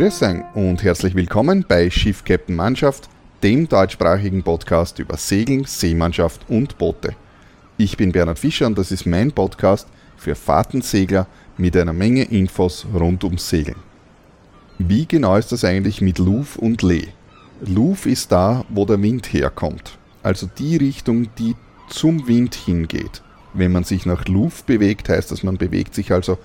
Grüß und herzlich willkommen bei Schiff Captain Mannschaft, dem deutschsprachigen Podcast über Segeln, Seemannschaft und Boote. Ich bin Bernhard Fischer und das ist mein Podcast für Fahrtensegler mit einer Menge Infos rund ums Segeln. Wie genau ist das eigentlich mit Luf und Lee? Luf ist da, wo der Wind herkommt, also die Richtung, die zum Wind hingeht. Wenn man sich nach Luf bewegt, heißt das, man bewegt sich also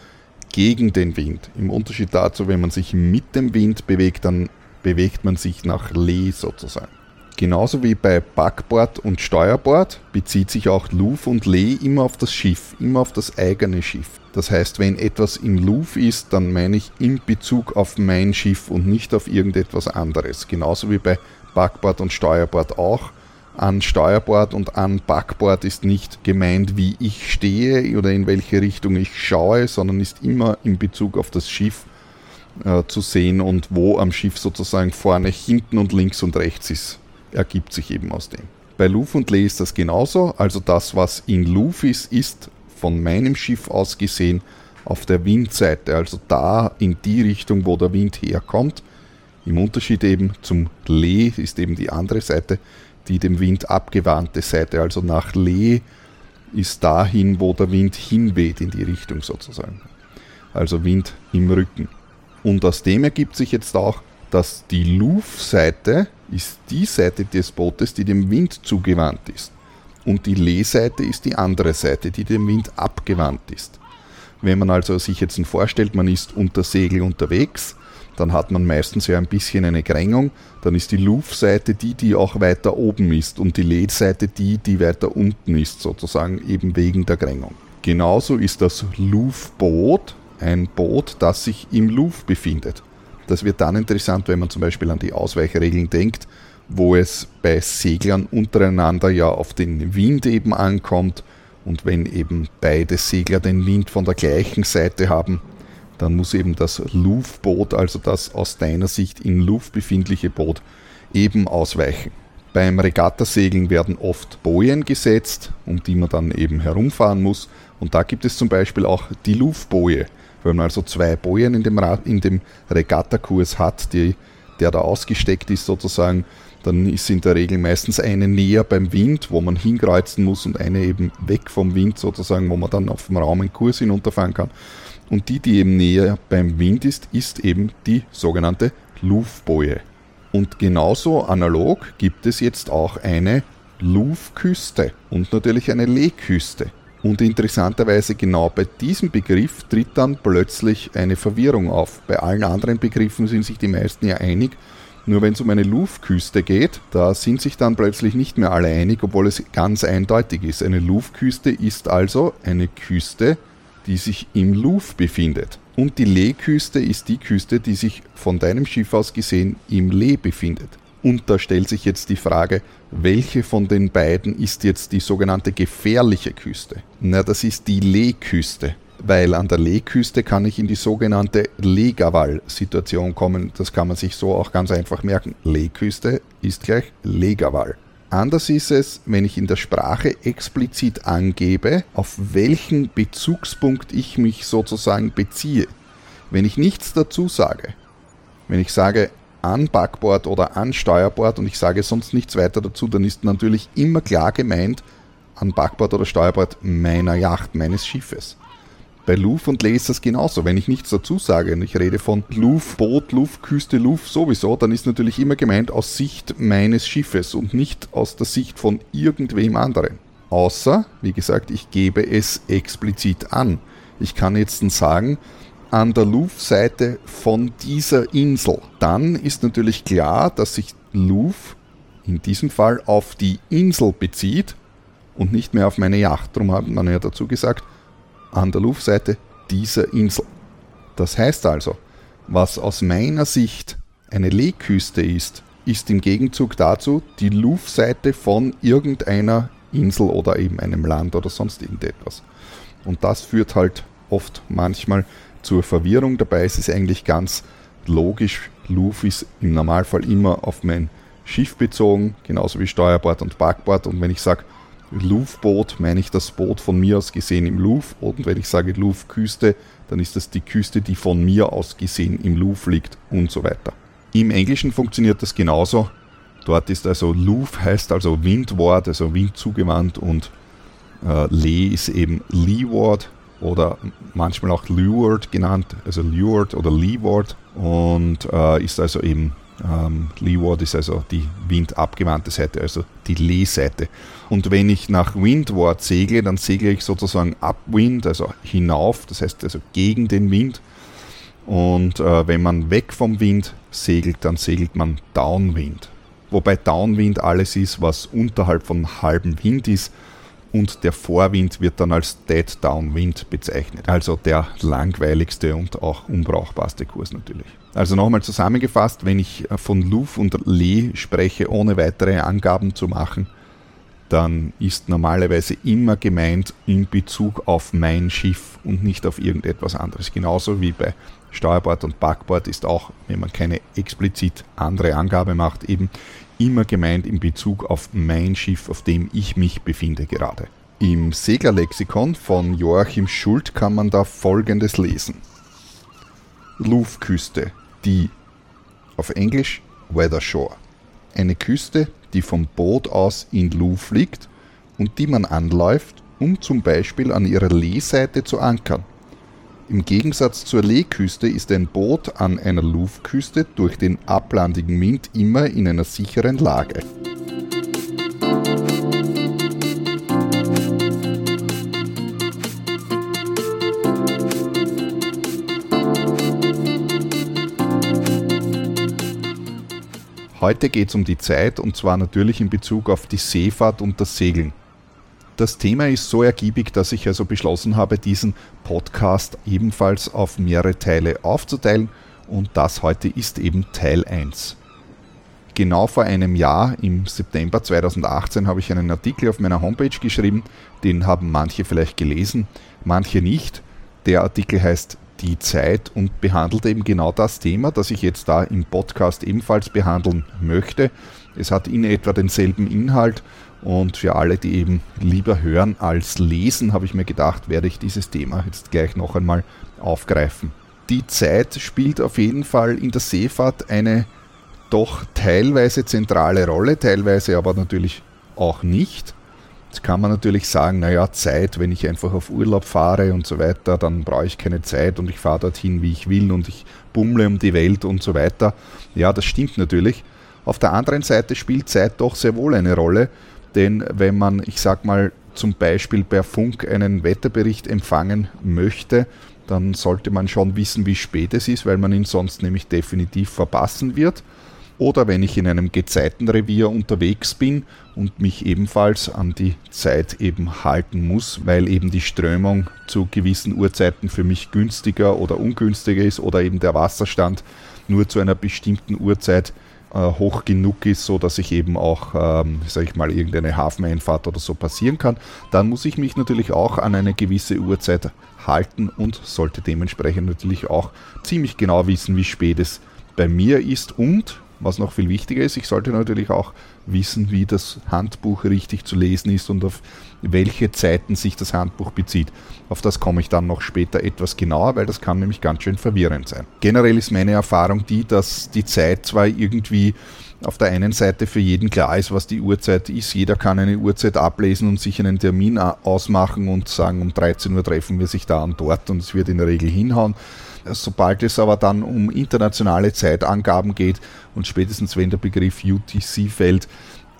gegen den Wind. Im Unterschied dazu, wenn man sich mit dem Wind bewegt, dann bewegt man sich nach Lee sozusagen. Genauso wie bei Backbord und Steuerbord bezieht sich auch Luf und Lee immer auf das Schiff, immer auf das eigene Schiff. Das heißt, wenn etwas in Luf ist, dann meine ich in Bezug auf mein Schiff und nicht auf irgendetwas anderes. Genauso wie bei Backbord und Steuerbord auch an Steuerbord und an Backbord ist nicht gemeint, wie ich stehe oder in welche Richtung ich schaue, sondern ist immer in Bezug auf das Schiff äh, zu sehen und wo am Schiff sozusagen vorne, hinten und links und rechts ist, ergibt sich eben aus dem. Bei Luf und Lee ist das genauso, also das, was in Luf ist, ist von meinem Schiff aus gesehen auf der Windseite, also da in die Richtung, wo der Wind herkommt. Im Unterschied eben zum Lee ist eben die andere Seite, die dem Wind abgewandte Seite, also nach Lee ist dahin, wo der Wind hinweht in die Richtung sozusagen. Also Wind im Rücken. Und aus dem ergibt sich jetzt auch, dass die Luf-Seite ist die Seite des Bootes, die dem Wind zugewandt ist. Und die Lee-Seite ist die andere Seite, die dem Wind abgewandt ist. Wenn man also sich jetzt vorstellt, man ist unter Segel unterwegs, dann hat man meistens ja ein bisschen eine Grängung. Dann ist die Luftseite die, die auch weiter oben ist und die LED-Seite die, die weiter unten ist, sozusagen eben wegen der Grängung. Genauso ist das Luftboot ein Boot, das sich im Luft befindet. Das wird dann interessant, wenn man zum Beispiel an die Ausweichregeln denkt, wo es bei Seglern untereinander ja auf den Wind eben ankommt und wenn eben beide Segler den Wind von der gleichen Seite haben, dann muss eben das Luftboot, also das aus deiner Sicht in Luft befindliche Boot, eben ausweichen. Beim Regattasegeln werden oft Bojen gesetzt, um die man dann eben herumfahren muss. Und da gibt es zum Beispiel auch die Luftboje. Wenn man also zwei Bojen in dem, in dem Regattakurs hat, die, der da ausgesteckt ist sozusagen, dann ist in der Regel meistens eine näher beim Wind, wo man hinkreuzen muss und eine eben weg vom Wind sozusagen, wo man dann auf dem Raum einen Kurs hinunterfahren kann. Und die, die eben näher beim Wind ist, ist eben die sogenannte Luftboje. Und genauso analog gibt es jetzt auch eine Luftküste und natürlich eine Lehküste. Und interessanterweise genau bei diesem Begriff tritt dann plötzlich eine Verwirrung auf. Bei allen anderen Begriffen sind sich die meisten ja einig. Nur wenn es um eine Luftküste geht, da sind sich dann plötzlich nicht mehr alle einig, obwohl es ganz eindeutig ist. Eine Luftküste ist also eine Küste, die sich im Louvre befindet. Und die Lee-Küste ist die Küste, die sich von deinem Schiff aus gesehen im Lee befindet. Und da stellt sich jetzt die Frage, welche von den beiden ist jetzt die sogenannte gefährliche Küste? Na, das ist die Lee-Küste, weil an der Lee-Küste kann ich in die sogenannte Legaval-Situation kommen. Das kann man sich so auch ganz einfach merken. Lee-Küste ist gleich Legaval. Anders ist es, wenn ich in der Sprache explizit angebe, auf welchen Bezugspunkt ich mich sozusagen beziehe. Wenn ich nichts dazu sage, wenn ich sage an Backbord oder an Steuerbord und ich sage sonst nichts weiter dazu, dann ist natürlich immer klar gemeint an Backbord oder Steuerbord meiner Yacht, meines Schiffes. Bei Luf und Lee ist das genauso. Wenn ich nichts dazu sage und ich rede von Luf, Boot, Luf, Küste, Luf sowieso, dann ist natürlich immer gemeint aus Sicht meines Schiffes und nicht aus der Sicht von irgendwem anderen. Außer, wie gesagt, ich gebe es explizit an. Ich kann jetzt sagen, an der Luf-Seite von dieser Insel. Dann ist natürlich klar, dass sich Luf in diesem Fall auf die Insel bezieht und nicht mehr auf meine Yacht. Darum hat man ja dazu gesagt, an der Luftseite dieser Insel. Das heißt also, was aus meiner Sicht eine Lehküste ist, ist im Gegenzug dazu die Luftseite von irgendeiner Insel oder eben einem Land oder sonst irgendetwas. Und das führt halt oft manchmal zur Verwirrung. Dabei ist es eigentlich ganz logisch. Luft ist im Normalfall immer auf mein Schiff bezogen, genauso wie Steuerbord und Backbord. Und wenn ich sage Louvre-Boot meine ich das Boot von mir aus gesehen im Louvre. Und wenn ich sage Louvre-Küste, dann ist das die Küste, die von mir aus gesehen im Louvre liegt und so weiter. Im Englischen funktioniert das genauso. Dort ist also Louvre heißt also Windward, also Wind zugewandt und äh, Lee ist eben Leeward oder manchmal auch Leeward genannt, also Leeward oder Leeward und äh, ist also eben ähm, Leeward ist also die windabgewandte Seite, also die Lee-Seite. Und wenn ich nach Windward segle, dann segle ich sozusagen upwind, also hinauf, das heißt also gegen den Wind. Und äh, wenn man weg vom Wind segelt, dann segelt man downwind. Wobei downwind alles ist, was unterhalb von halbem Wind ist und der Vorwind wird dann als Dead Downwind bezeichnet. Also der langweiligste und auch unbrauchbarste Kurs natürlich. Also nochmal zusammengefasst, wenn ich von Luf und Lee spreche, ohne weitere Angaben zu machen, dann ist normalerweise immer gemeint in Bezug auf mein Schiff und nicht auf irgendetwas anderes. Genauso wie bei Steuerbord und Backbord ist auch, wenn man keine explizit andere Angabe macht, eben immer gemeint in Bezug auf mein Schiff, auf dem ich mich befinde gerade. Im Seglerlexikon von Joachim Schult kann man da folgendes lesen. Louvre-Küste die auf Englisch Weather Shore. Eine Küste, die vom Boot aus in Louvre liegt und die man anläuft, um zum Beispiel an ihrer Lehseite zu ankern. Im Gegensatz zur Lehküste ist ein Boot an einer Louvre-Küste durch den ablandigen Wind immer in einer sicheren Lage. Heute geht es um die Zeit und zwar natürlich in Bezug auf die Seefahrt und das Segeln. Das Thema ist so ergiebig, dass ich also beschlossen habe, diesen Podcast ebenfalls auf mehrere Teile aufzuteilen und das heute ist eben Teil 1. Genau vor einem Jahr, im September 2018, habe ich einen Artikel auf meiner Homepage geschrieben, den haben manche vielleicht gelesen, manche nicht. Der Artikel heißt die Zeit und behandelt eben genau das Thema, das ich jetzt da im Podcast ebenfalls behandeln möchte. Es hat in etwa denselben Inhalt und für alle, die eben lieber hören als lesen, habe ich mir gedacht, werde ich dieses Thema jetzt gleich noch einmal aufgreifen. Die Zeit spielt auf jeden Fall in der Seefahrt eine doch teilweise zentrale Rolle, teilweise aber natürlich auch nicht. Jetzt kann man natürlich sagen, naja, Zeit, wenn ich einfach auf Urlaub fahre und so weiter, dann brauche ich keine Zeit und ich fahre dorthin, wie ich will und ich bummle um die Welt und so weiter. Ja, das stimmt natürlich. Auf der anderen Seite spielt Zeit doch sehr wohl eine Rolle, denn wenn man, ich sag mal, zum Beispiel per Funk einen Wetterbericht empfangen möchte, dann sollte man schon wissen, wie spät es ist, weil man ihn sonst nämlich definitiv verpassen wird. Oder wenn ich in einem Gezeitenrevier unterwegs bin und mich ebenfalls an die Zeit eben halten muss, weil eben die Strömung zu gewissen Uhrzeiten für mich günstiger oder ungünstiger ist oder eben der Wasserstand nur zu einer bestimmten Uhrzeit hoch genug ist, so dass ich eben auch, ähm, sag ich mal, irgendeine Hafeneinfahrt oder so passieren kann, dann muss ich mich natürlich auch an eine gewisse Uhrzeit halten und sollte dementsprechend natürlich auch ziemlich genau wissen, wie spät es bei mir ist und was noch viel wichtiger ist, ich sollte natürlich auch wissen, wie das Handbuch richtig zu lesen ist und auf welche Zeiten sich das Handbuch bezieht. Auf das komme ich dann noch später etwas genauer, weil das kann nämlich ganz schön verwirrend sein. Generell ist meine Erfahrung die, dass die Zeit zwar irgendwie auf der einen Seite für jeden klar ist, was die Uhrzeit ist. Jeder kann eine Uhrzeit ablesen und sich einen Termin ausmachen und sagen, um 13 Uhr treffen wir sich da und dort und es wird in der Regel hinhauen. Sobald es aber dann um internationale Zeitangaben geht und spätestens wenn der Begriff UTC fällt,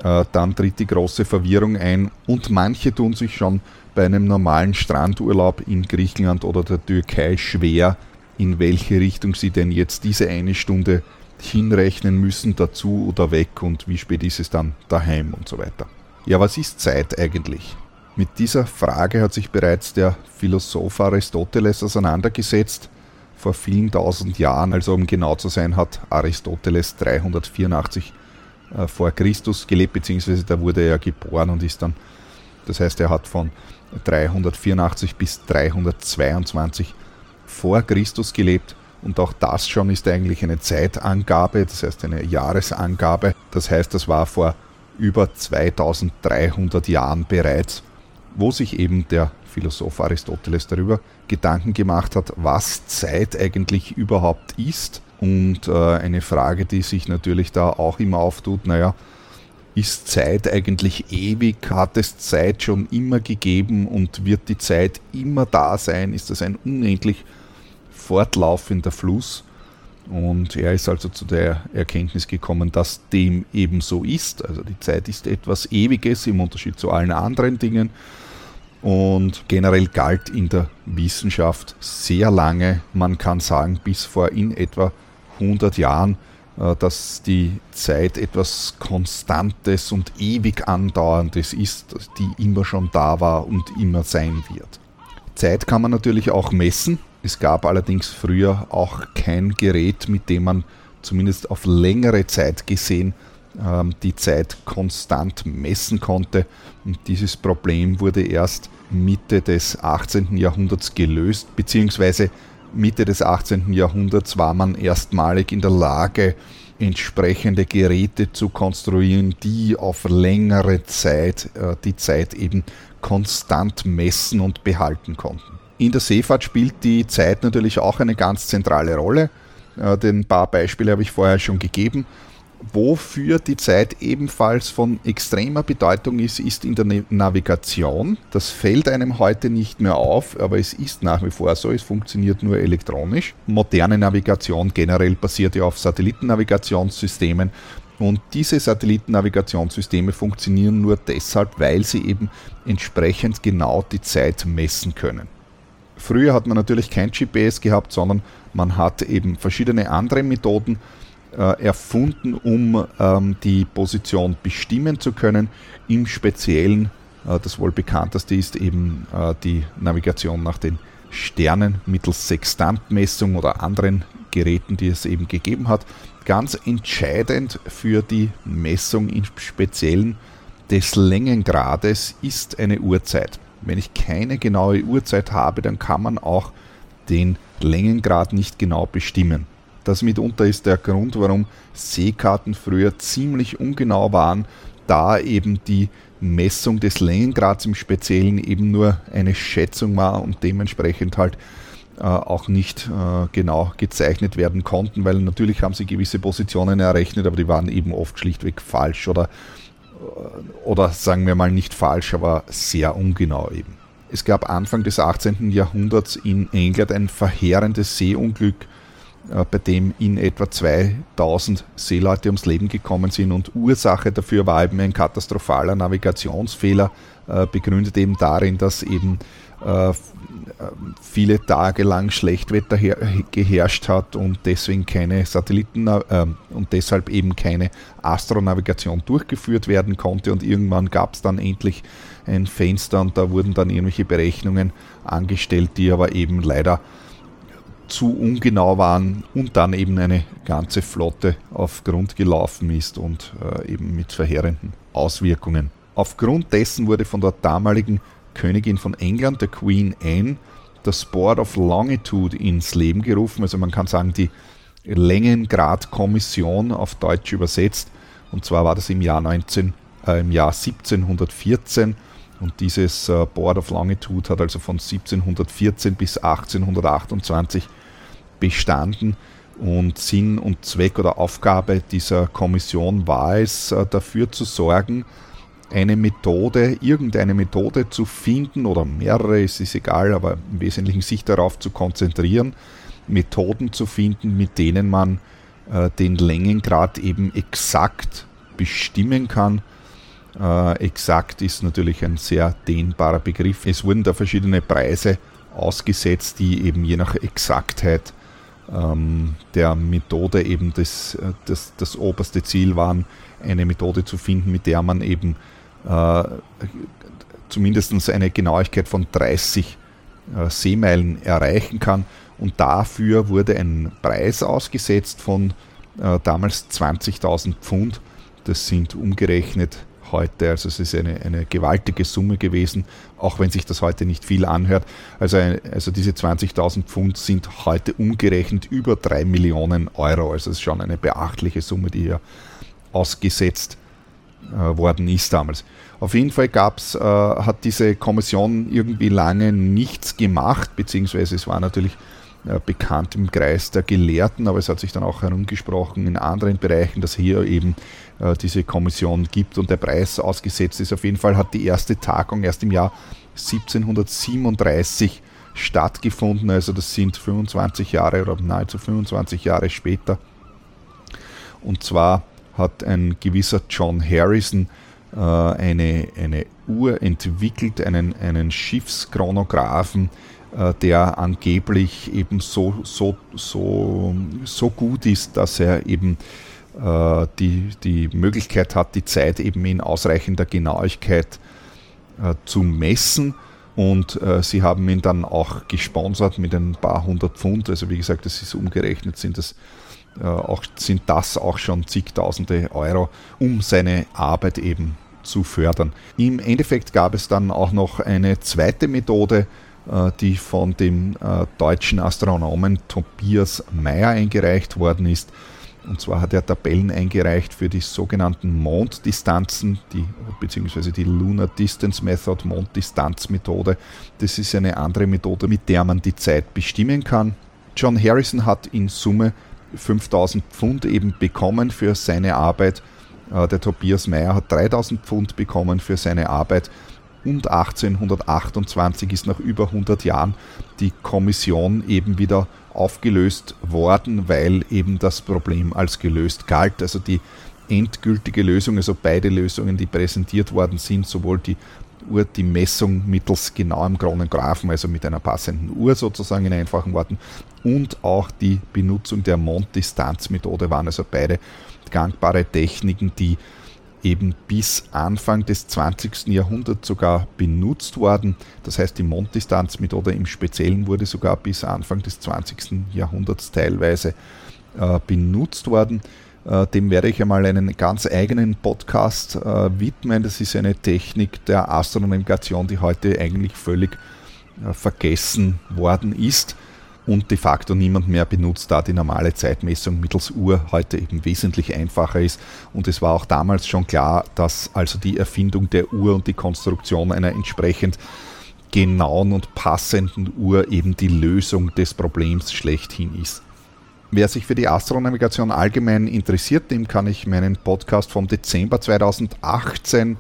äh, dann tritt die große Verwirrung ein und manche tun sich schon bei einem normalen Strandurlaub in Griechenland oder der Türkei schwer, in welche Richtung sie denn jetzt diese eine Stunde hinrechnen müssen, dazu oder weg und wie spät ist es dann daheim und so weiter. Ja, was ist Zeit eigentlich? Mit dieser Frage hat sich bereits der Philosoph Aristoteles auseinandergesetzt vor vielen tausend Jahren, also um genau zu sein, hat Aristoteles 384 äh, vor Christus gelebt, beziehungsweise da wurde er geboren und ist dann, das heißt, er hat von 384 bis 322 vor Christus gelebt und auch das schon ist eigentlich eine Zeitangabe, das heißt eine Jahresangabe. Das heißt, das war vor über 2300 Jahren bereits, wo sich eben der Philosoph Aristoteles darüber Gedanken gemacht hat, was Zeit eigentlich überhaupt ist. Und äh, eine Frage, die sich natürlich da auch immer auftut, naja, ist Zeit eigentlich ewig? Hat es Zeit schon immer gegeben und wird die Zeit immer da sein? Ist das ein unendlich fortlaufender Fluss? Und er ist also zu der Erkenntnis gekommen, dass dem eben so ist. Also die Zeit ist etwas Ewiges im Unterschied zu allen anderen Dingen. Und generell galt in der Wissenschaft sehr lange, man kann sagen bis vor in etwa 100 Jahren, äh, dass die Zeit etwas Konstantes und ewig andauerndes ist, die immer schon da war und immer sein wird. Zeit kann man natürlich auch messen. Es gab allerdings früher auch kein Gerät, mit dem man zumindest auf längere Zeit gesehen ähm, die Zeit konstant messen konnte. Und dieses Problem wurde erst Mitte des 18. Jahrhunderts gelöst, beziehungsweise Mitte des 18. Jahrhunderts war man erstmalig in der Lage, entsprechende Geräte zu konstruieren, die auf längere Zeit äh, die Zeit eben konstant messen und behalten konnten. In der Seefahrt spielt die Zeit natürlich auch eine ganz zentrale Rolle. Äh, den paar Beispiele habe ich vorher schon gegeben. Wofür die Zeit ebenfalls von extremer Bedeutung ist, ist in der Navigation. Das fällt einem heute nicht mehr auf, aber es ist nach wie vor so, es funktioniert nur elektronisch. Moderne Navigation generell basiert ja auf Satellitennavigationssystemen und diese Satellitennavigationssysteme funktionieren nur deshalb, weil sie eben entsprechend genau die Zeit messen können. Früher hat man natürlich kein GPS gehabt, sondern man hat eben verschiedene andere Methoden erfunden, um ähm, die Position bestimmen zu können. Im Speziellen, äh, das wohl bekannteste ist eben äh, die Navigation nach den Sternen mittels Sextantmessung oder anderen Geräten, die es eben gegeben hat. Ganz entscheidend für die Messung im Speziellen des Längengrades ist eine Uhrzeit. Wenn ich keine genaue Uhrzeit habe, dann kann man auch den Längengrad nicht genau bestimmen. Das mitunter ist der Grund, warum Seekarten früher ziemlich ungenau waren, da eben die Messung des Längengrads im Speziellen eben nur eine Schätzung war und dementsprechend halt äh, auch nicht äh, genau gezeichnet werden konnten, weil natürlich haben sie gewisse Positionen errechnet, aber die waren eben oft schlichtweg falsch oder, äh, oder sagen wir mal nicht falsch, aber sehr ungenau eben. Es gab Anfang des 18. Jahrhunderts in England ein verheerendes Seeunglück, bei dem in etwa 2000 Seeleute ums Leben gekommen sind und Ursache dafür war eben ein katastrophaler Navigationsfehler, äh, begründet eben darin, dass eben äh, viele Tage lang Schlechtwetter geherrscht hat und deswegen keine Satelliten und deshalb eben keine Astronavigation durchgeführt werden konnte. Und irgendwann gab es dann endlich ein Fenster und da wurden dann irgendwelche Berechnungen angestellt, die aber eben leider zu ungenau waren und dann eben eine ganze Flotte auf Grund gelaufen ist und äh, eben mit verheerenden Auswirkungen. Aufgrund dessen wurde von der damaligen Königin von England, der Queen Anne, das Board of Longitude ins Leben gerufen. Also man kann sagen, die Längengradkommission auf Deutsch übersetzt. Und zwar war das im Jahr, 19, äh, im Jahr 1714 und dieses äh, Board of Longitude hat also von 1714 bis 1828 bestanden. Und Sinn und Zweck oder Aufgabe dieser Kommission war es, äh, dafür zu sorgen, eine Methode, irgendeine Methode zu finden oder mehrere, es ist egal, aber im Wesentlichen sich darauf zu konzentrieren, Methoden zu finden, mit denen man äh, den Längengrad eben exakt bestimmen kann äh, exakt ist natürlich ein sehr dehnbarer Begriff. Es wurden da verschiedene Preise ausgesetzt, die eben je nach Exaktheit ähm, der Methode eben das, äh, das, das oberste Ziel waren, eine Methode zu finden, mit der man eben äh, zumindest eine Genauigkeit von 30 äh, Seemeilen erreichen kann. Und dafür wurde ein Preis ausgesetzt von äh, damals 20.000 Pfund. Das sind umgerechnet heute. Also es ist eine, eine gewaltige Summe gewesen, auch wenn sich das heute nicht viel anhört. Also, also diese 20.000 Pfund sind heute umgerechnet über 3 Millionen Euro. Also es ist schon eine beachtliche Summe, die hier ausgesetzt äh, worden ist damals. Auf jeden Fall gab's, äh, hat diese Kommission irgendwie lange nichts gemacht, beziehungsweise es war natürlich bekannt im Kreis der Gelehrten, aber es hat sich dann auch herumgesprochen in anderen Bereichen, dass hier eben äh, diese Kommission gibt und der Preis ausgesetzt ist. Auf jeden Fall hat die erste Tagung erst im Jahr 1737 stattgefunden, also das sind 25 Jahre oder nahezu 25 Jahre später. Und zwar hat ein gewisser John Harrison äh, eine, eine Uhr entwickelt, einen, einen Schiffschronographen, äh, der angeblich eben so, so, so, so gut ist, dass er eben äh, die, die Möglichkeit hat, die Zeit eben in ausreichender Genauigkeit äh, zu messen. Und äh, sie haben ihn dann auch gesponsert mit ein paar hundert Pfund. Also wie gesagt, das ist umgerechnet, sind das äh, auch, sind das auch schon zigtausende Euro, um seine Arbeit eben zu fördern. Im Endeffekt gab es dann auch noch eine zweite Methode, äh, die von dem äh, deutschen Astronomen Tobias Meyer eingereicht worden ist. Und zwar hat er Tabellen eingereicht für die sogenannten Monddistanzen, die, beziehungsweise die Lunar Distance Method, Monddistanzmethode. Das ist eine andere Methode, mit der man die Zeit bestimmen kann. John Harrison hat in Summe 5000 Pfund eben bekommen für seine Arbeit. Äh, der Tobias Meyer hat 3000 Pfund bekommen für seine Arbeit und 1828 ist nach über 100 Jahren die Kommission eben wieder aufgelöst worden, weil eben das Problem als gelöst galt. Also die endgültige Lösung, also beide Lösungen, die präsentiert worden sind, sowohl die Uhr, die Messung mittels genauem Chronographen, also mit einer passenden Uhr sozusagen in einfachen Worten, und auch die Benutzung der Monddistanzmethode waren also beide gangbare Techniken, die eben bis Anfang des 20. Jahrhunderts sogar benutzt worden. Das heißt, die Monddistanzmethode im Speziellen wurde sogar bis Anfang des 20. Jahrhunderts teilweise äh, benutzt worden. Äh, dem werde ich einmal einen ganz eigenen Podcast äh, widmen. Das ist eine Technik der Astronomikation, die heute eigentlich völlig äh, vergessen worden ist und de facto niemand mehr benutzt, da die normale Zeitmessung mittels Uhr heute eben wesentlich einfacher ist. Und es war auch damals schon klar, dass also die Erfindung der Uhr und die Konstruktion einer entsprechend genauen und passenden Uhr eben die Lösung des Problems schlechthin ist. Wer sich für die Astronavigation allgemein interessiert, dem kann ich meinen Podcast vom Dezember 2018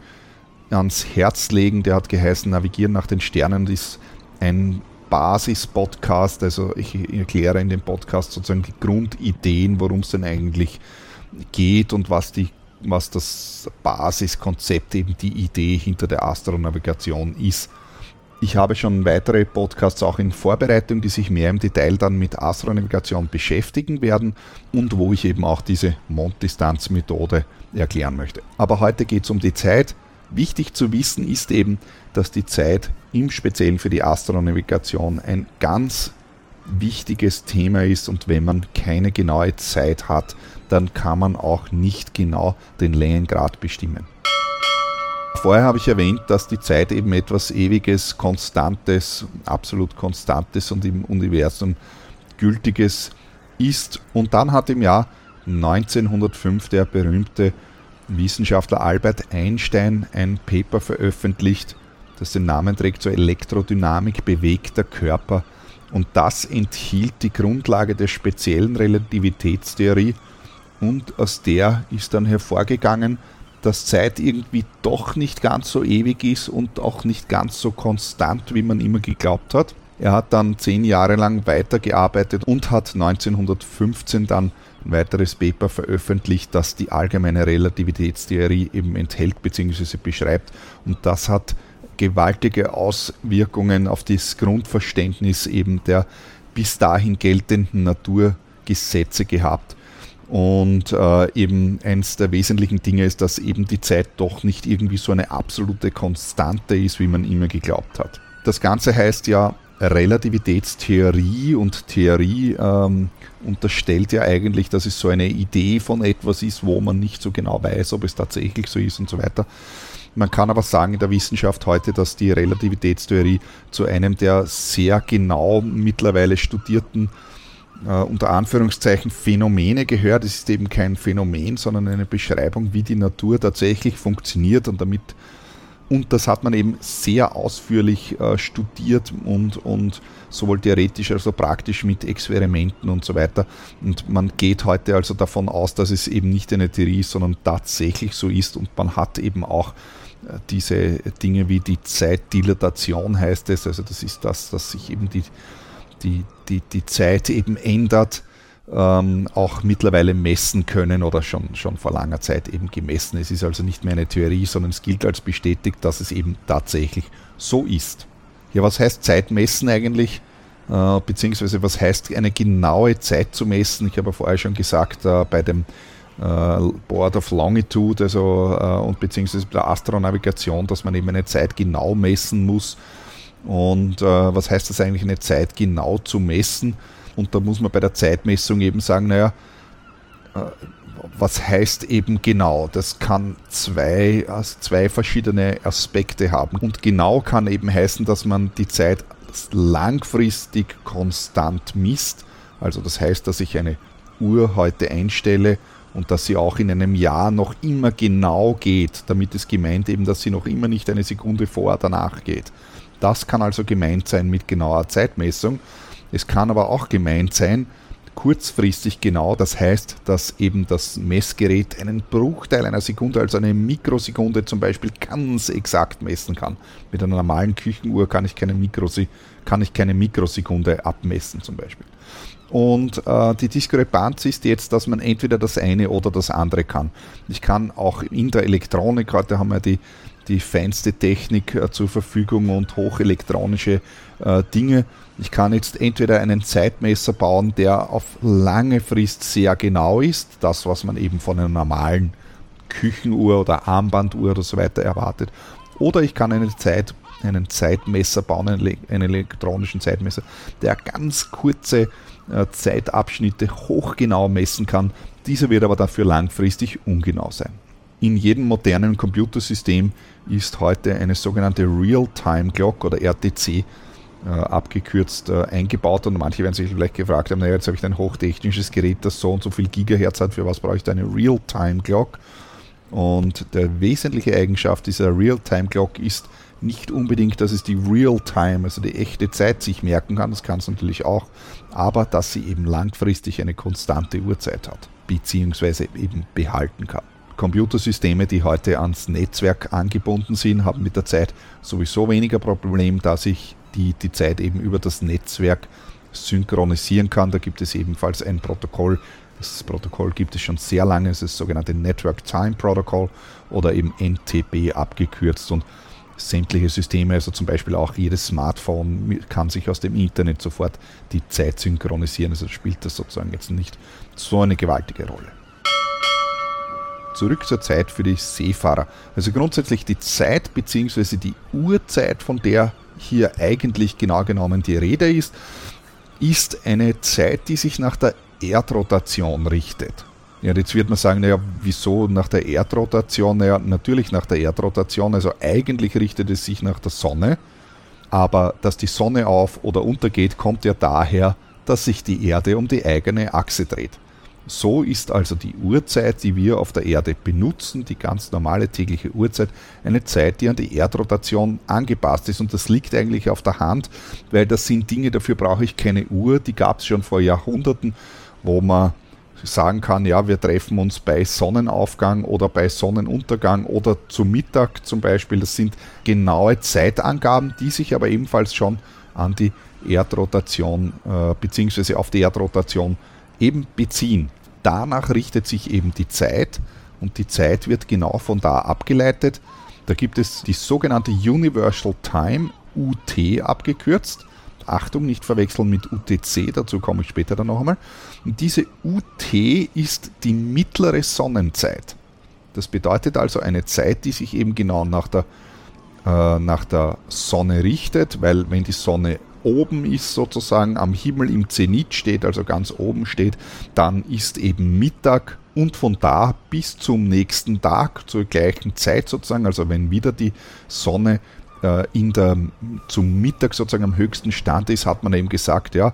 ans Herz legen. Der hat geheißen Navigieren nach den Sternen und ist ein Basis-Podcast. Also ich erkläre in dem Podcast sozusagen die Grundideen, worum es denn eigentlich geht und was, die, was das Basiskonzept, eben die Idee hinter der Astronavigation ist. Ich habe schon weitere Podcasts auch in Vorbereitung, die sich mehr im Detail dann mit Astronavigation beschäftigen werden und wo ich eben auch diese Monddistanzmethode erklären möchte. Aber heute geht es um die Zeit. Wichtig zu wissen ist eben, dass die Zeit im Speziellen für die Astronavigation ein ganz wichtiges Thema ist und wenn man keine genaue Zeit hat, dann kann man auch nicht genau den Längengrad bestimmen. Vorher habe ich erwähnt, dass die Zeit eben etwas Ewiges, Konstantes, absolut Konstantes und im Universum Gültiges ist. Und dann hat im Jahr 1905 der berühmte Wissenschaftler Albert Einstein ein Paper veröffentlicht, das den Namen trägt zur Elektrodynamik bewegter Körper. Und das enthielt die Grundlage der speziellen Relativitätstheorie und aus der ist dann hervorgegangen, dass Zeit irgendwie doch nicht ganz so ewig ist und auch nicht ganz so konstant, wie man immer geglaubt hat. Er hat dann zehn Jahre lang weitergearbeitet und hat 1915 dann weiteres Paper veröffentlicht, das die allgemeine Relativitätstheorie eben enthält bzw. beschreibt. Und das hat gewaltige Auswirkungen auf das Grundverständnis eben der bis dahin geltenden Naturgesetze gehabt. Und äh, eben eins der wesentlichen Dinge ist, dass eben die Zeit doch nicht irgendwie so eine absolute Konstante ist, wie man immer geglaubt hat. Das Ganze heißt ja Relativitätstheorie und Theorie ähm, unterstellt ja eigentlich, dass es so eine Idee von etwas ist, wo man nicht so genau weiß, ob es tatsächlich so ist und so weiter. Man kann aber sagen in der Wissenschaft heute, dass die Relativitätstheorie zu einem der sehr genau mittlerweile studierten äh, unter Anführungszeichen Phänomene gehört. Es ist eben kein Phänomen, sondern eine Beschreibung, wie die Natur tatsächlich funktioniert und damit und das hat man eben sehr ausführlich äh, studiert und, und sowohl theoretisch als auch praktisch mit Experimenten und so weiter. Und man geht heute also davon aus, dass es eben nicht eine Theorie ist, sondern tatsächlich so ist. Und man hat eben auch äh, diese Dinge wie die Zeitdilatation heißt es. Also das ist das, dass sich eben die, die, die, die Zeit eben ändert ähm, auch mittlerweile messen können oder schon, schon vor langer Zeit eben gemessen. Es ist also nicht mehr eine Theorie, sondern es gilt als bestätigt, dass es eben tatsächlich so ist. Ja, was heißt Zeitmessen eigentlich? Äh, beziehungsweise was heißt eine genaue Zeit zu messen? Ich habe ja vorher schon gesagt, äh, bei dem äh, Board of Longitude, also äh, und beziehungsweise bei der Astronavigation, dass man eben eine Zeit genau messen muss. Und äh, was heißt das eigentlich, eine Zeit genau zu messen? Und da muss man bei der Zeitmessung eben sagen, naja, äh, was heißt eben genau? Das kann zwei, also zwei verschiedene Aspekte haben. Und genau kann eben heißen, dass man die Zeit langfristig konstant misst. Also das heißt, dass ich eine Uhr heute einstelle und dass sie auch in einem Jahr noch immer genau geht. Damit ist gemeint eben, dass sie noch immer nicht eine Sekunde vor oder danach geht. Das kann also gemeint sein mit genauer Zeitmessung. Es kann aber auch gemeint sein, kurzfristig genau, das heißt, dass eben das Messgerät einen Bruchteil einer Sekunde, also eine Mikrosekunde zum Beispiel, ganz exakt messen kann. Mit einer normalen Küchenuhr kann ich keine, Mikrosi kann ich keine Mikrosekunde abmessen zum Beispiel. Und äh, die Diskrepanz ist jetzt, dass man entweder das eine oder das andere kann. Ich kann auch in der Elektronik, heute haben wir die die feinste Technik äh, zur Verfügung und hochelektronische äh, Dinge. Ich kann jetzt entweder einen Zeitmesser bauen, der auf lange Frist sehr genau ist, das was man eben von einer normalen Küchenuhr oder Armbanduhr oder so weiter erwartet, oder ich kann eine Zeit, einen Zeitmesser bauen, einen, einen elektronischen Zeitmesser, der ganz kurze äh, Zeitabschnitte hochgenau messen kann. Dieser wird aber dafür langfristig ungenau sein. In jedem modernen Computersystem ist heute eine sogenannte Real-Time Clock oder RTC abgekürzt äh, eingebaut und manche werden sich vielleicht gefragt haben, naja, jetzt habe ich ein hochtechnisches Gerät, das so und so viel Gigahertz hat, für was brauche ich da eine Real-Time Clock? Und der wesentliche Eigenschaft dieser Real-Time Clock ist nicht unbedingt, dass es die Real-Time, also die echte Zeit sich merken kann, das kann es natürlich auch, aber dass sie eben langfristig eine konstante Uhrzeit hat, beziehungsweise eben behalten kann. Computersysteme, die heute ans Netzwerk angebunden sind, haben mit der Zeit sowieso weniger Problem, da sich die, die Zeit eben über das Netzwerk synchronisieren kann. Da gibt es ebenfalls ein Protokoll. Das Protokoll gibt es schon sehr lange. Es ist das sogenannte Network Time Protocol oder eben NTP abgekürzt. Und sämtliche Systeme, also zum Beispiel auch jedes Smartphone, kann sich aus dem Internet sofort die Zeit synchronisieren. Also spielt das sozusagen jetzt nicht so eine gewaltige Rolle zurück zur Zeit für die Seefahrer. Also grundsätzlich die Zeit bzw. die Uhrzeit, von der hier eigentlich genau genommen die Rede ist, ist eine Zeit, die sich nach der Erdrotation richtet. Ja, jetzt wird man sagen, naja, wieso nach der Erdrotation? Naja, natürlich nach der Erdrotation, also eigentlich richtet es sich nach der Sonne, aber dass die Sonne auf oder untergeht, kommt ja daher, dass sich die Erde um die eigene Achse dreht. So ist also die Uhrzeit, die wir auf der Erde benutzen, die ganz normale tägliche Uhrzeit, eine Zeit, die an die Erdrotation angepasst ist. Und das liegt eigentlich auf der Hand, weil das sind Dinge, dafür brauche ich keine Uhr, die gab es schon vor Jahrhunderten, wo man sagen kann, ja, wir treffen uns bei Sonnenaufgang oder bei Sonnenuntergang oder zu Mittag zum Beispiel. Das sind genaue Zeitangaben, die sich aber ebenfalls schon an die Erdrotation äh, bzw. auf die Erdrotation eben beziehen. Danach richtet sich eben die Zeit und die Zeit wird genau von da abgeleitet. Da gibt es die sogenannte Universal Time, UT abgekürzt. Achtung, nicht verwechseln mit UTC, dazu komme ich später dann noch einmal. Und diese UT ist die mittlere Sonnenzeit. Das bedeutet also eine Zeit, die sich eben genau nach der, äh, nach der Sonne richtet, weil wenn die Sonne oben ist, sozusagen am Himmel im Zenit steht, also ganz oben steht, dann ist eben Mittag und von da bis zum nächsten Tag zur gleichen Zeit sozusagen, also wenn wieder die Sonne äh, in der, zum Mittag sozusagen am höchsten Stand ist, hat man eben gesagt, ja,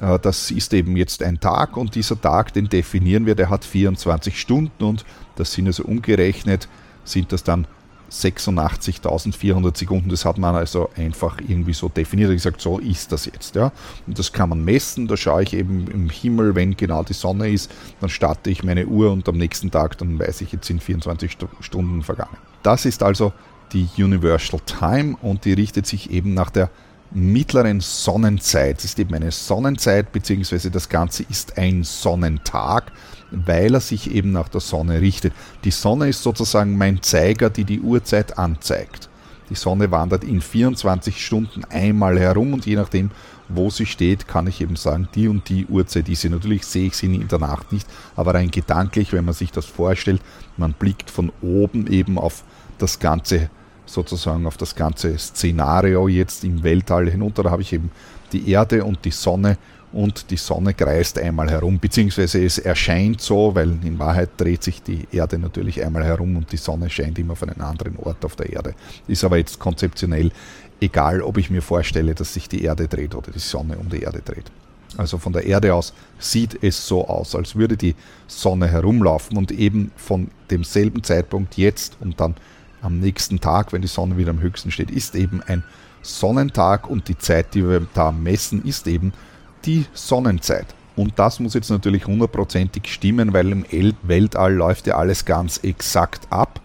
äh, das ist eben jetzt ein Tag und dieser Tag, den definieren wir, der hat 24 Stunden und das sind also umgerechnet, sind das dann 86.400 Sekunden. Das hat man also einfach irgendwie so definiert und gesagt, so ist das jetzt. Ja. Und das kann man messen. Da schaue ich eben im Himmel, wenn genau die Sonne ist, dann starte ich meine Uhr und am nächsten Tag, dann weiß ich, jetzt sind 24 Stunden vergangen. Das ist also die Universal Time und die richtet sich eben nach der mittleren Sonnenzeit. Es ist eben eine Sonnenzeit, beziehungsweise das Ganze ist ein Sonnentag, weil er sich eben nach der Sonne richtet. Die Sonne ist sozusagen mein Zeiger, die die Uhrzeit anzeigt. Die Sonne wandert in 24 Stunden einmal herum und je nachdem, wo sie steht, kann ich eben sagen, die und die Uhrzeit ist sie. Natürlich sehe ich sie in der Nacht nicht, aber rein gedanklich, wenn man sich das vorstellt, man blickt von oben eben auf das ganze sozusagen auf das ganze Szenario jetzt im Weltall hinunter. Da habe ich eben die Erde und die Sonne und die Sonne kreist einmal herum, beziehungsweise es erscheint so, weil in Wahrheit dreht sich die Erde natürlich einmal herum und die Sonne scheint immer auf einen anderen Ort auf der Erde. Ist aber jetzt konzeptionell egal, ob ich mir vorstelle, dass sich die Erde dreht oder die Sonne um die Erde dreht. Also von der Erde aus sieht es so aus, als würde die Sonne herumlaufen und eben von demselben Zeitpunkt jetzt und dann am nächsten Tag, wenn die Sonne wieder am höchsten steht, ist eben ein Sonnentag und die Zeit, die wir da messen, ist eben die Sonnenzeit. Und das muss jetzt natürlich hundertprozentig stimmen, weil im Weltall läuft ja alles ganz exakt ab.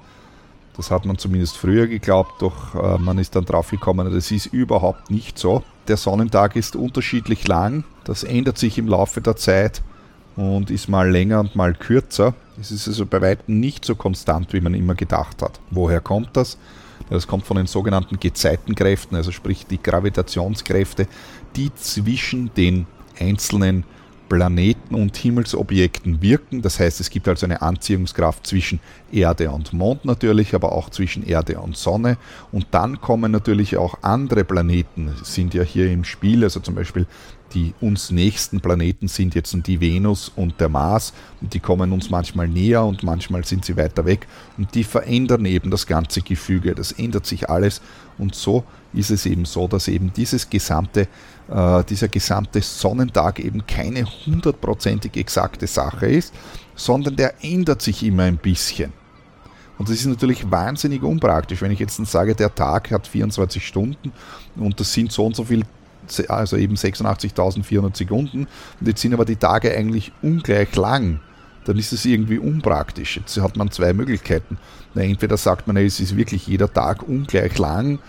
Das hat man zumindest früher geglaubt, doch äh, man ist dann drauf gekommen, das ist überhaupt nicht so. Der Sonnentag ist unterschiedlich lang, das ändert sich im Laufe der Zeit und ist mal länger und mal kürzer. Es ist also bei weitem nicht so konstant, wie man immer gedacht hat. Woher kommt das? Das kommt von den sogenannten Gezeitenkräften, also sprich die Gravitationskräfte, die zwischen den einzelnen Planeten und Himmelsobjekten wirken. Das heißt, es gibt also eine Anziehungskraft zwischen Erde und Mond natürlich, aber auch zwischen Erde und Sonne. Und dann kommen natürlich auch andere Planeten, sind ja hier im Spiel, also zum Beispiel die uns nächsten Planeten sind jetzt die Venus und der Mars. Und die kommen uns manchmal näher und manchmal sind sie weiter weg. Und die verändern eben das ganze Gefüge, das ändert sich alles und so ist es eben so, dass eben dieses gesamte, äh, dieser gesamte Sonnentag eben keine hundertprozentig exakte Sache ist, sondern der ändert sich immer ein bisschen. Und das ist natürlich wahnsinnig unpraktisch, wenn ich jetzt sage, der Tag hat 24 Stunden und das sind so und so viele also eben 86.400 Sekunden. Und jetzt sind aber die Tage eigentlich ungleich lang. Dann ist es irgendwie unpraktisch. Jetzt hat man zwei Möglichkeiten. Na, entweder sagt man, es ist wirklich jeder Tag ungleich lang,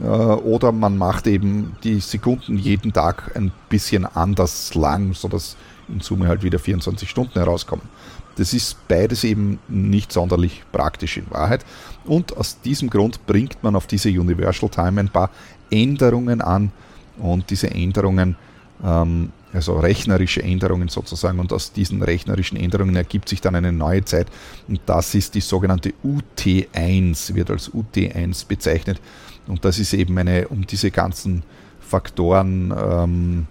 äh, oder man macht eben die Sekunden jeden Tag ein bisschen anders lang, sodass in Summe halt wieder 24 Stunden herauskommen. Das ist beides eben nicht sonderlich praktisch in Wahrheit. Und aus diesem Grund bringt man auf diese Universal Time ein paar Änderungen an, und diese Änderungen, ähm, also rechnerische Änderungen sozusagen, und aus diesen rechnerischen Änderungen ergibt sich dann eine neue Zeit. Und das ist die sogenannte UT1, wird als UT1 bezeichnet. Und das ist eben eine, um diese ganzen Faktoren ähm,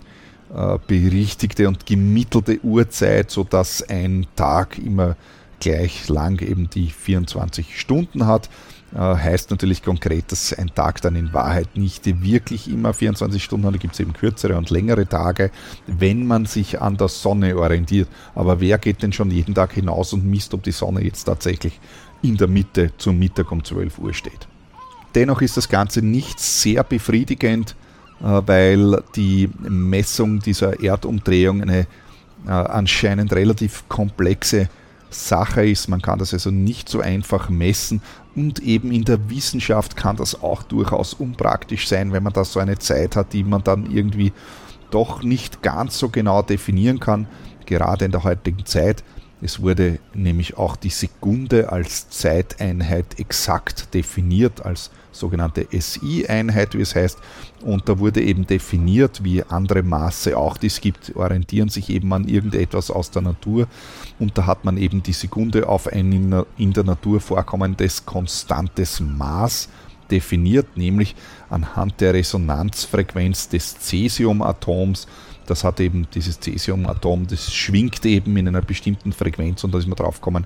äh, berichtigte und gemittelte Uhrzeit, sodass ein Tag immer gleich lang eben die 24 Stunden hat. Äh, heißt natürlich konkret, dass ein Tag dann in Wahrheit nicht wirklich immer 24 Stunden hat. Da gibt es eben kürzere und längere Tage, wenn man sich an der Sonne orientiert. Aber wer geht denn schon jeden Tag hinaus und misst, ob die Sonne jetzt tatsächlich in der Mitte zum Mittag um 12 Uhr steht? Dennoch ist das Ganze nicht sehr befriedigend, äh, weil die Messung dieser Erdumdrehung eine äh, anscheinend relativ komplexe Sache ist. Man kann das also nicht so einfach messen und eben in der Wissenschaft kann das auch durchaus unpraktisch sein, wenn man da so eine Zeit hat, die man dann irgendwie doch nicht ganz so genau definieren kann, gerade in der heutigen Zeit. Es wurde nämlich auch die Sekunde als Zeiteinheit exakt definiert, als sogenannte SI-Einheit, wie es heißt. Und da wurde eben definiert, wie andere Maße auch, die es gibt, orientieren sich eben an irgendetwas aus der Natur. Und da hat man eben die Sekunde auf ein in der Natur vorkommendes konstantes Maß definiert, nämlich anhand der Resonanzfrequenz des Cäsiumatoms. Das hat eben dieses Cäsiumatom, das schwingt eben in einer bestimmten Frequenz und da ist man drauf gekommen,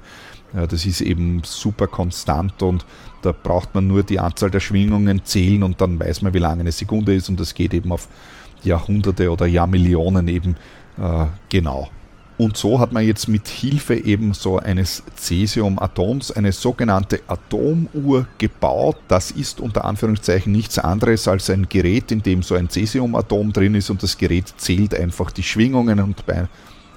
das ist eben super konstant und da braucht man nur die Anzahl der Schwingungen zählen und dann weiß man, wie lange eine Sekunde ist und das geht eben auf Jahrhunderte oder Jahrmillionen eben äh, genau. Und so hat man jetzt mit Hilfe eben so eines Cäsium-Atoms eine sogenannte Atomuhr gebaut. Das ist unter Anführungszeichen nichts anderes als ein Gerät, in dem so ein Cäsium-Atom drin ist und das Gerät zählt einfach die Schwingungen und bei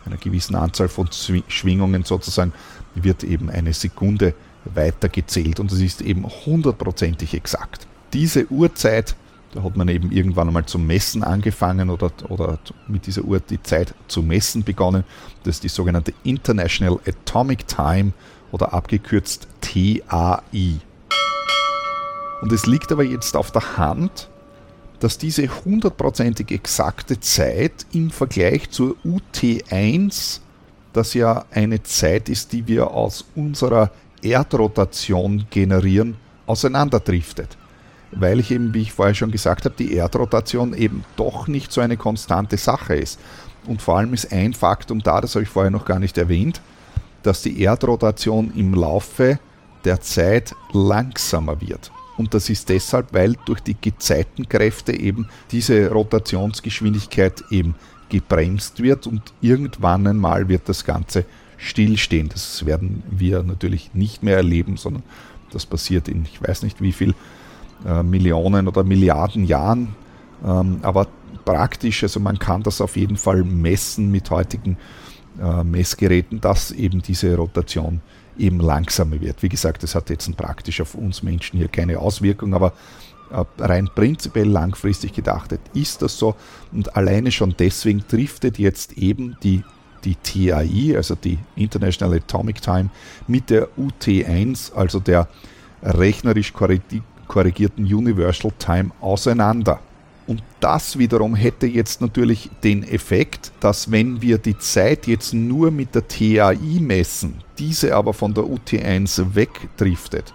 einer gewissen Anzahl von Schwingungen sozusagen wird eben eine Sekunde weitergezählt und das ist eben hundertprozentig exakt. Diese Uhrzeit da hat man eben irgendwann einmal zum Messen angefangen oder, oder mit dieser Uhr die Zeit zu messen begonnen. Das ist die sogenannte International Atomic Time oder abgekürzt TAI. Und es liegt aber jetzt auf der Hand, dass diese hundertprozentig exakte Zeit im Vergleich zur UT1, das ja eine Zeit ist, die wir aus unserer Erdrotation generieren, auseinanderdriftet weil ich eben, wie ich vorher schon gesagt habe, die Erdrotation eben doch nicht so eine konstante Sache ist. Und vor allem ist ein Faktum da, das habe ich vorher noch gar nicht erwähnt, dass die Erdrotation im Laufe der Zeit langsamer wird. Und das ist deshalb, weil durch die Gezeitenkräfte eben diese Rotationsgeschwindigkeit eben gebremst wird und irgendwann einmal wird das Ganze stillstehen. Das werden wir natürlich nicht mehr erleben, sondern das passiert in ich weiß nicht wie viel äh, Millionen oder Milliarden Jahren. Ähm, aber praktisch, also man kann das auf jeden Fall messen mit heutigen äh, Messgeräten, dass eben diese Rotation eben langsamer wird. Wie gesagt, das hat jetzt praktisch auf uns Menschen hier keine Auswirkung, aber äh, rein prinzipiell langfristig gedachtet ist das so und alleine schon deswegen driftet jetzt eben die, die TAI, also die International Atomic Time, mit der UT1, also der rechnerisch korrigierten Universal Time auseinander. Und das wiederum hätte jetzt natürlich den Effekt, dass wenn wir die Zeit jetzt nur mit der TAI messen, diese aber von der UT1 wegdriftet,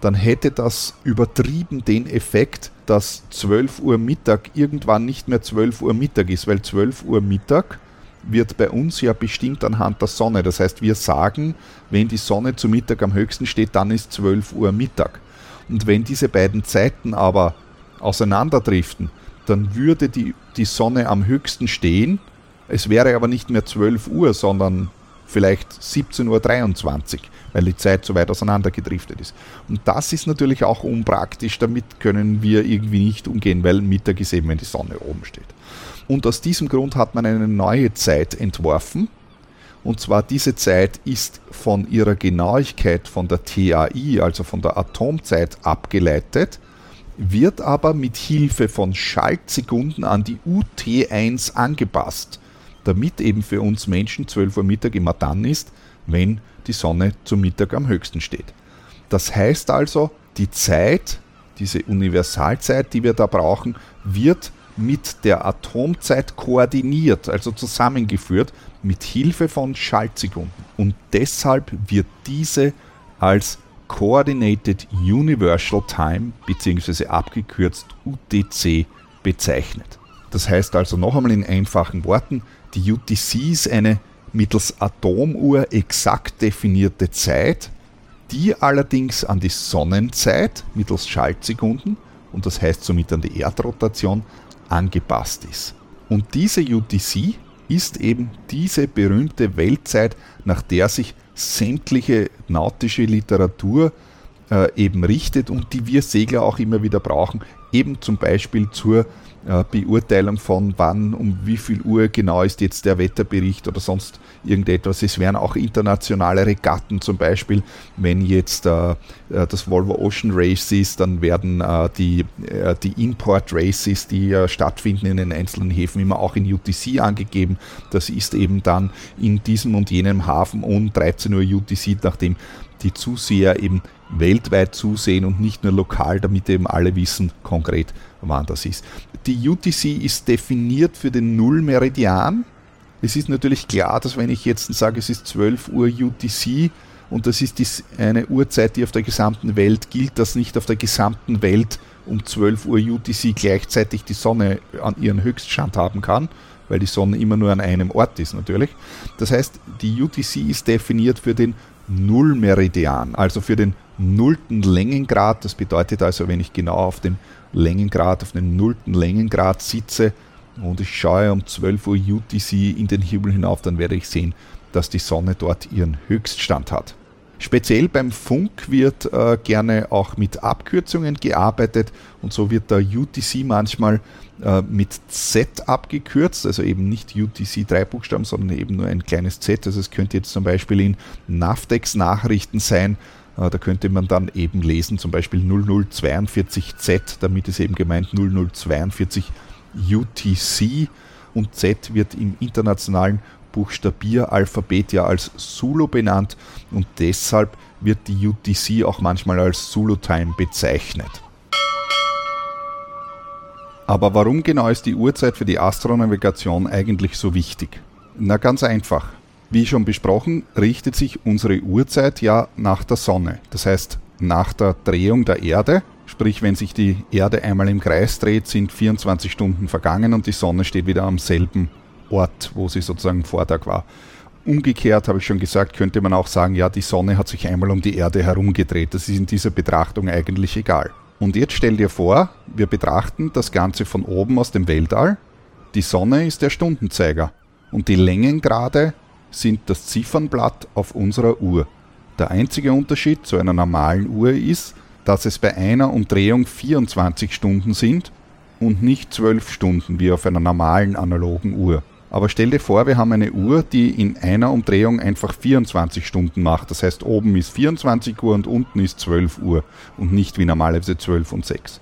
dann hätte das übertrieben den Effekt, dass 12 Uhr Mittag irgendwann nicht mehr 12 Uhr Mittag ist, weil 12 Uhr Mittag wird bei uns ja bestimmt anhand der Sonne. Das heißt, wir sagen, wenn die Sonne zu Mittag am höchsten steht, dann ist 12 Uhr Mittag. Und wenn diese beiden Zeiten aber auseinanderdriften, dann würde die, die Sonne am höchsten stehen. Es wäre aber nicht mehr 12 Uhr, sondern vielleicht 17.23 Uhr, weil die Zeit so weit auseinandergedriftet ist. Und das ist natürlich auch unpraktisch, damit können wir irgendwie nicht umgehen, weil Mittag ist eben, wenn die Sonne oben steht. Und aus diesem Grund hat man eine neue Zeit entworfen, und zwar diese Zeit ist von ihrer Genauigkeit von der TAI, also von der Atomzeit, abgeleitet, wird aber mit Hilfe von Schaltsekunden an die UT1 angepasst, damit eben für uns Menschen 12 Uhr Mittag immer dann ist, wenn die Sonne zum Mittag am höchsten steht. Das heißt also, die Zeit, diese Universalzeit, die wir da brauchen, wird mit der Atomzeit koordiniert, also zusammengeführt, mit Hilfe von Schaltsekunden. Und deshalb wird diese als Coordinated Universal Time bzw. abgekürzt UTC bezeichnet. Das heißt also noch einmal in einfachen Worten, die UTC ist eine mittels Atomuhr exakt definierte Zeit, die allerdings an die Sonnenzeit mittels Schaltsekunden und das heißt somit an die Erdrotation angepasst ist. Und diese UTC ist eben diese berühmte Weltzeit, nach der sich sämtliche nautische Literatur äh, eben richtet und die wir Segler auch immer wieder brauchen, eben zum Beispiel zur äh, Beurteilung von wann, um wie viel Uhr genau ist jetzt der Wetterbericht oder sonst irgendetwas. Es wären auch internationale Regatten zum Beispiel, wenn jetzt äh, äh, das Volvo Ocean Race ist, dann werden äh, die, die Import Races, die stattfinden in den einzelnen Häfen, immer auch in UTC angegeben. Das ist eben dann in diesem und jenem Hafen um 13 Uhr UTC, nachdem die Zuseher eben weltweit zusehen und nicht nur lokal, damit eben alle wissen konkret, wann das ist. Die UTC ist definiert für den Nullmeridian. Es ist natürlich klar, dass wenn ich jetzt sage, es ist 12 Uhr UTC, und das ist eine Uhrzeit, die auf der gesamten Welt gilt, dass nicht auf der gesamten Welt um 12 Uhr UTC gleichzeitig die Sonne an ihren Höchststand haben kann, weil die Sonne immer nur an einem Ort ist natürlich. Das heißt, die UTC ist definiert für den Nullmeridian, also für den nullten Längengrad. Das bedeutet also, wenn ich genau auf dem Längengrad, auf dem nullten Längengrad sitze und ich schaue um 12 Uhr UTC in den Himmel hinauf, dann werde ich sehen, dass die Sonne dort ihren Höchststand hat. Speziell beim Funk wird äh, gerne auch mit Abkürzungen gearbeitet und so wird der UTC manchmal äh, mit Z abgekürzt, also eben nicht UTC drei Buchstaben, sondern eben nur ein kleines Z. Also es könnte jetzt zum Beispiel in Navtex Nachrichten sein, da könnte man dann eben lesen, zum Beispiel 0042Z, damit ist eben gemeint 0042 UTC und Z wird im internationalen Buchstabieralphabet ja als Zulu benannt und deshalb wird die UTC auch manchmal als Zulu Time bezeichnet. Aber warum genau ist die Uhrzeit für die Astronavigation eigentlich so wichtig? Na ganz einfach. Wie schon besprochen, richtet sich unsere Uhrzeit ja nach der Sonne. Das heißt, nach der Drehung der Erde, sprich wenn sich die Erde einmal im Kreis dreht, sind 24 Stunden vergangen und die Sonne steht wieder am selben Ort, wo sie sozusagen Vortag war. Umgekehrt habe ich schon gesagt, könnte man auch sagen, ja, die Sonne hat sich einmal um die Erde herumgedreht. Das ist in dieser Betrachtung eigentlich egal. Und jetzt stell dir vor, wir betrachten das Ganze von oben aus dem Weltall. Die Sonne ist der Stundenzeiger und die Längengrade sind das Ziffernblatt auf unserer Uhr. Der einzige Unterschied zu einer normalen Uhr ist, dass es bei einer Umdrehung 24 Stunden sind und nicht 12 Stunden wie auf einer normalen analogen Uhr. Aber stell dir vor, wir haben eine Uhr, die in einer Umdrehung einfach 24 Stunden macht. Das heißt, oben ist 24 Uhr und unten ist 12 Uhr und nicht wie normalerweise 12 und 6.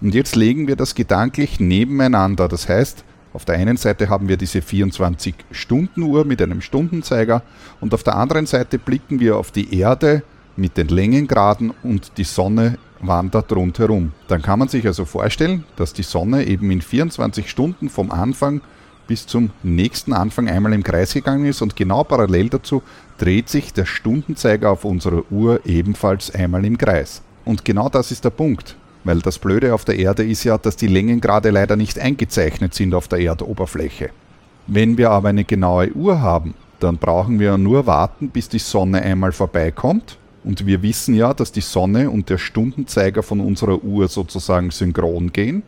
Und jetzt legen wir das gedanklich nebeneinander. Das heißt, auf der einen Seite haben wir diese 24-Stunden-Uhr mit einem Stundenzeiger und auf der anderen Seite blicken wir auf die Erde mit den Längengraden und die Sonne wandert rundherum. Dann kann man sich also vorstellen, dass die Sonne eben in 24 Stunden vom Anfang bis zum nächsten Anfang einmal im Kreis gegangen ist und genau parallel dazu dreht sich der Stundenzeiger auf unserer Uhr ebenfalls einmal im Kreis. Und genau das ist der Punkt. Weil das Blöde auf der Erde ist ja, dass die Längengrade leider nicht eingezeichnet sind auf der Erdoberfläche. Wenn wir aber eine genaue Uhr haben, dann brauchen wir nur warten, bis die Sonne einmal vorbeikommt. Und wir wissen ja, dass die Sonne und der Stundenzeiger von unserer Uhr sozusagen synchron gehen.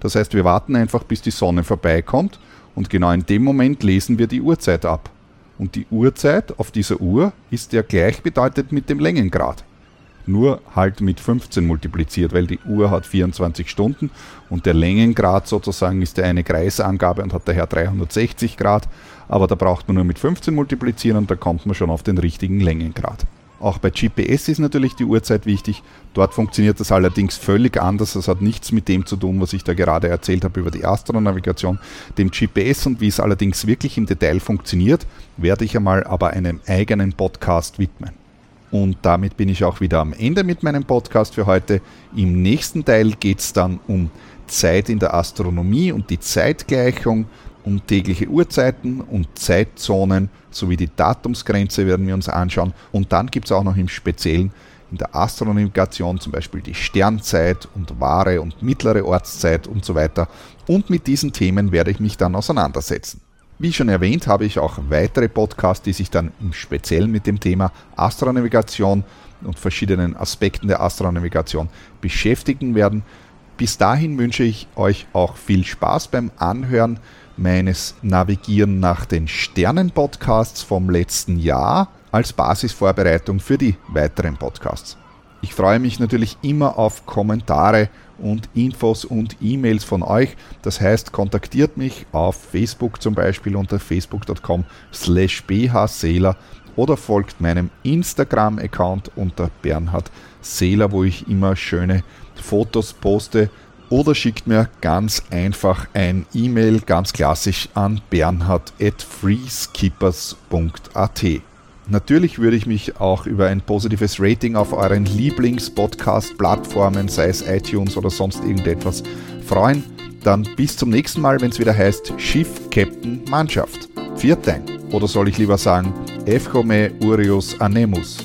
Das heißt, wir warten einfach, bis die Sonne vorbeikommt und genau in dem Moment lesen wir die Uhrzeit ab. Und die Uhrzeit auf dieser Uhr ist ja gleichbedeutend mit dem Längengrad. Nur halt mit 15 multipliziert, weil die Uhr hat 24 Stunden und der Längengrad sozusagen ist ja eine Kreisangabe und hat daher 360 Grad. Aber da braucht man nur mit 15 multiplizieren und da kommt man schon auf den richtigen Längengrad. Auch bei GPS ist natürlich die Uhrzeit wichtig. Dort funktioniert das allerdings völlig anders. Das hat nichts mit dem zu tun, was ich da gerade erzählt habe über die Astronavigation. Dem GPS und wie es allerdings wirklich im Detail funktioniert, werde ich einmal aber einem eigenen Podcast widmen. Und damit bin ich auch wieder am Ende mit meinem Podcast für heute. Im nächsten Teil geht es dann um Zeit in der Astronomie und die Zeitgleichung um tägliche Uhrzeiten und Zeitzonen sowie die Datumsgrenze werden wir uns anschauen. Und dann gibt es auch noch im Speziellen in der Astronavigation zum Beispiel die Sternzeit und wahre und mittlere Ortszeit und so weiter. Und mit diesen Themen werde ich mich dann auseinandersetzen. Wie schon erwähnt, habe ich auch weitere Podcasts, die sich dann im Speziellen mit dem Thema Astronavigation und verschiedenen Aspekten der Astronavigation beschäftigen werden. Bis dahin wünsche ich euch auch viel Spaß beim Anhören meines Navigieren nach den Sternen Podcasts vom letzten Jahr als Basisvorbereitung für die weiteren Podcasts. Ich freue mich natürlich immer auf Kommentare und Infos und E-Mails von euch. Das heißt, kontaktiert mich auf Facebook zum Beispiel unter facebook.com slash bhseeler oder folgt meinem Instagram-Account unter Bernhard Seeler, wo ich immer schöne Fotos poste oder schickt mir ganz einfach ein E-Mail, ganz klassisch an bernhard.freeskippers.at. Natürlich würde ich mich auch über ein positives Rating auf euren Lieblings-Podcast-Plattformen, sei es iTunes oder sonst irgendetwas, freuen. Dann bis zum nächsten Mal, wenn es wieder heißt Schiff, Captain, Mannschaft. Viertein. Oder soll ich lieber sagen, Evchome Urius Anemus.